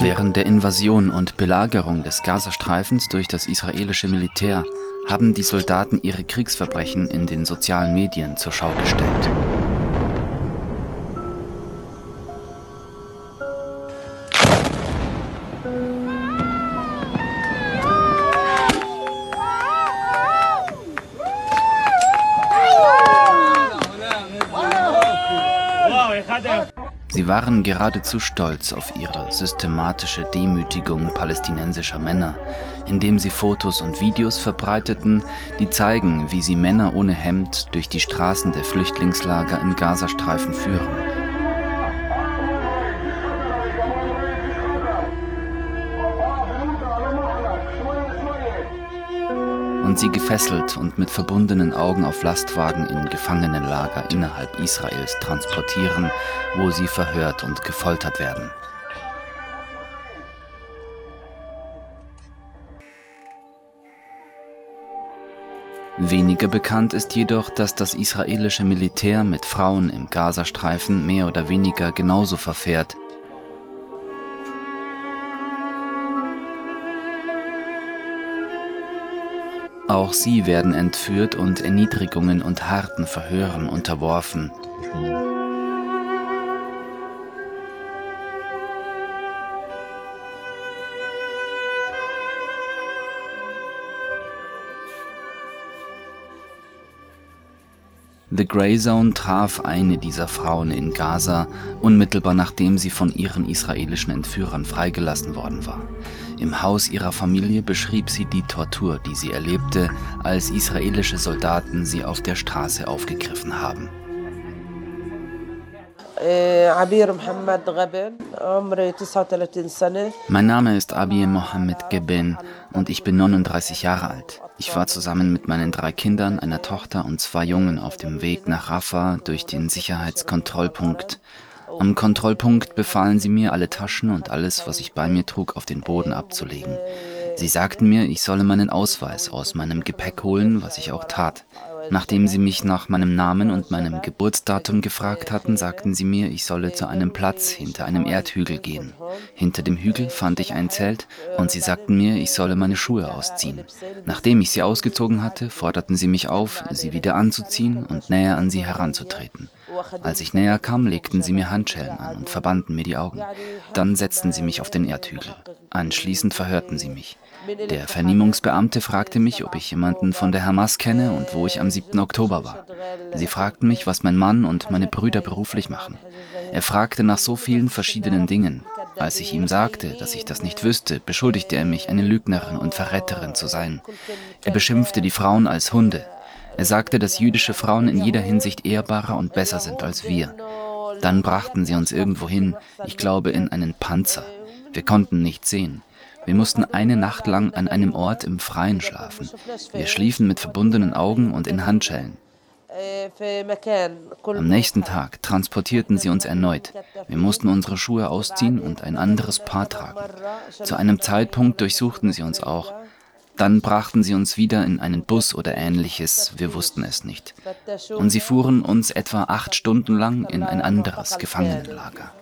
Während der Invasion und Belagerung des Gazastreifens durch das israelische Militär haben die Soldaten ihre Kriegsverbrechen in den sozialen Medien zur Schau gestellt. Sie waren geradezu stolz auf ihre systematische Demütigung palästinensischer Männer, indem sie Fotos und Videos verbreiteten, die zeigen, wie sie Männer ohne Hemd durch die Straßen der Flüchtlingslager im Gazastreifen führen. Und sie gefesselt und mit verbundenen Augen auf Lastwagen in Gefangenenlager innerhalb Israels transportieren, wo sie verhört und gefoltert werden. Weniger bekannt ist jedoch, dass das israelische Militär mit Frauen im Gazastreifen mehr oder weniger genauso verfährt Auch sie werden entführt und Erniedrigungen und harten Verhören unterworfen. The Grey Zone traf eine dieser Frauen in Gaza, unmittelbar nachdem sie von ihren israelischen Entführern freigelassen worden war. Im Haus ihrer Familie beschrieb sie die Tortur, die sie erlebte, als israelische Soldaten sie auf der Straße aufgegriffen haben. Mein Name ist Abir Mohammed Geben und ich bin 39 Jahre alt. Ich war zusammen mit meinen drei Kindern, einer Tochter und zwei Jungen auf dem Weg nach Rafah durch den Sicherheitskontrollpunkt. Am Kontrollpunkt befahlen sie mir, alle Taschen und alles, was ich bei mir trug, auf den Boden abzulegen. Sie sagten mir, ich solle meinen Ausweis aus meinem Gepäck holen, was ich auch tat. Nachdem sie mich nach meinem Namen und meinem Geburtsdatum gefragt hatten, sagten sie mir, ich solle zu einem Platz hinter einem Erdhügel gehen. Hinter dem Hügel fand ich ein Zelt und sie sagten mir, ich solle meine Schuhe ausziehen. Nachdem ich sie ausgezogen hatte, forderten sie mich auf, sie wieder anzuziehen und näher an sie heranzutreten. Als ich näher kam, legten sie mir Handschellen an und verbanden mir die Augen. Dann setzten sie mich auf den Erdhügel. Anschließend verhörten sie mich. Der Vernehmungsbeamte fragte mich, ob ich jemanden von der Hamas kenne und wo ich am 7. Oktober war. Sie fragten mich, was mein Mann und meine Brüder beruflich machen. Er fragte nach so vielen verschiedenen Dingen. Als ich ihm sagte, dass ich das nicht wüsste, beschuldigte er mich, eine Lügnerin und Verräterin zu sein. Er beschimpfte die Frauen als Hunde. Er sagte, dass jüdische Frauen in jeder Hinsicht ehrbarer und besser sind als wir. Dann brachten sie uns irgendwo hin, ich glaube in einen Panzer. Wir konnten nichts sehen. Wir mussten eine Nacht lang an einem Ort im Freien schlafen. Wir schliefen mit verbundenen Augen und in Handschellen. Am nächsten Tag transportierten sie uns erneut. Wir mussten unsere Schuhe ausziehen und ein anderes Paar tragen. Zu einem Zeitpunkt durchsuchten sie uns auch. Dann brachten sie uns wieder in einen Bus oder ähnliches, wir wussten es nicht. Und sie fuhren uns etwa acht Stunden lang in ein anderes Gefangenenlager.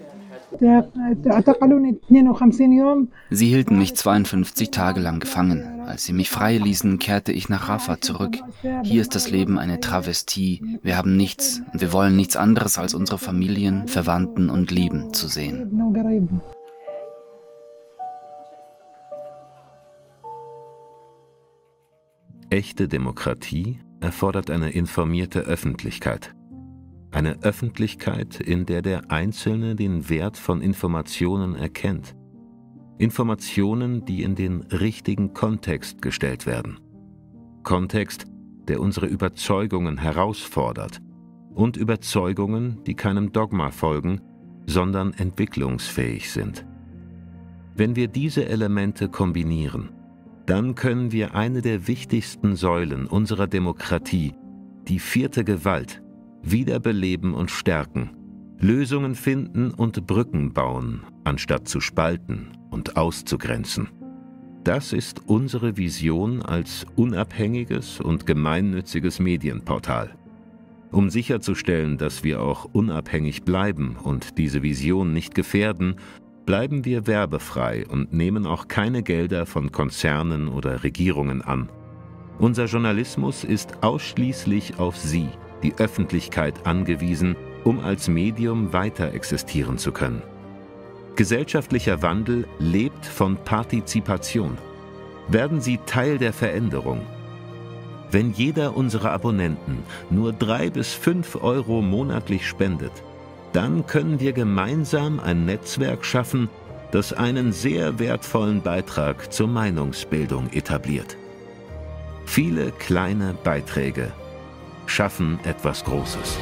Sie hielten mich 52 Tage lang gefangen. Als sie mich frei ließen, kehrte ich nach Rafah zurück. Hier ist das Leben eine Travestie. Wir haben nichts und wir wollen nichts anderes als unsere Familien, Verwandten und Lieben zu sehen. Echte Demokratie erfordert eine informierte Öffentlichkeit. Eine Öffentlichkeit, in der der Einzelne den Wert von Informationen erkennt. Informationen, die in den richtigen Kontext gestellt werden. Kontext, der unsere Überzeugungen herausfordert und Überzeugungen, die keinem Dogma folgen, sondern entwicklungsfähig sind. Wenn wir diese Elemente kombinieren, dann können wir eine der wichtigsten Säulen unserer Demokratie, die vierte Gewalt, wiederbeleben und stärken, Lösungen finden und Brücken bauen, anstatt zu spalten und auszugrenzen. Das ist unsere Vision als unabhängiges und gemeinnütziges Medienportal. Um sicherzustellen, dass wir auch unabhängig bleiben und diese Vision nicht gefährden, bleiben wir werbefrei und nehmen auch keine Gelder von Konzernen oder Regierungen an. Unser Journalismus ist ausschließlich auf Sie, die Öffentlichkeit, angewiesen, um als Medium weiter existieren zu können. Gesellschaftlicher Wandel lebt von Partizipation. Werden Sie Teil der Veränderung. Wenn jeder unserer Abonnenten nur drei bis fünf Euro monatlich spendet, dann können wir gemeinsam ein Netzwerk schaffen, das einen sehr wertvollen Beitrag zur Meinungsbildung etabliert. Viele kleine Beiträge schaffen etwas Großes.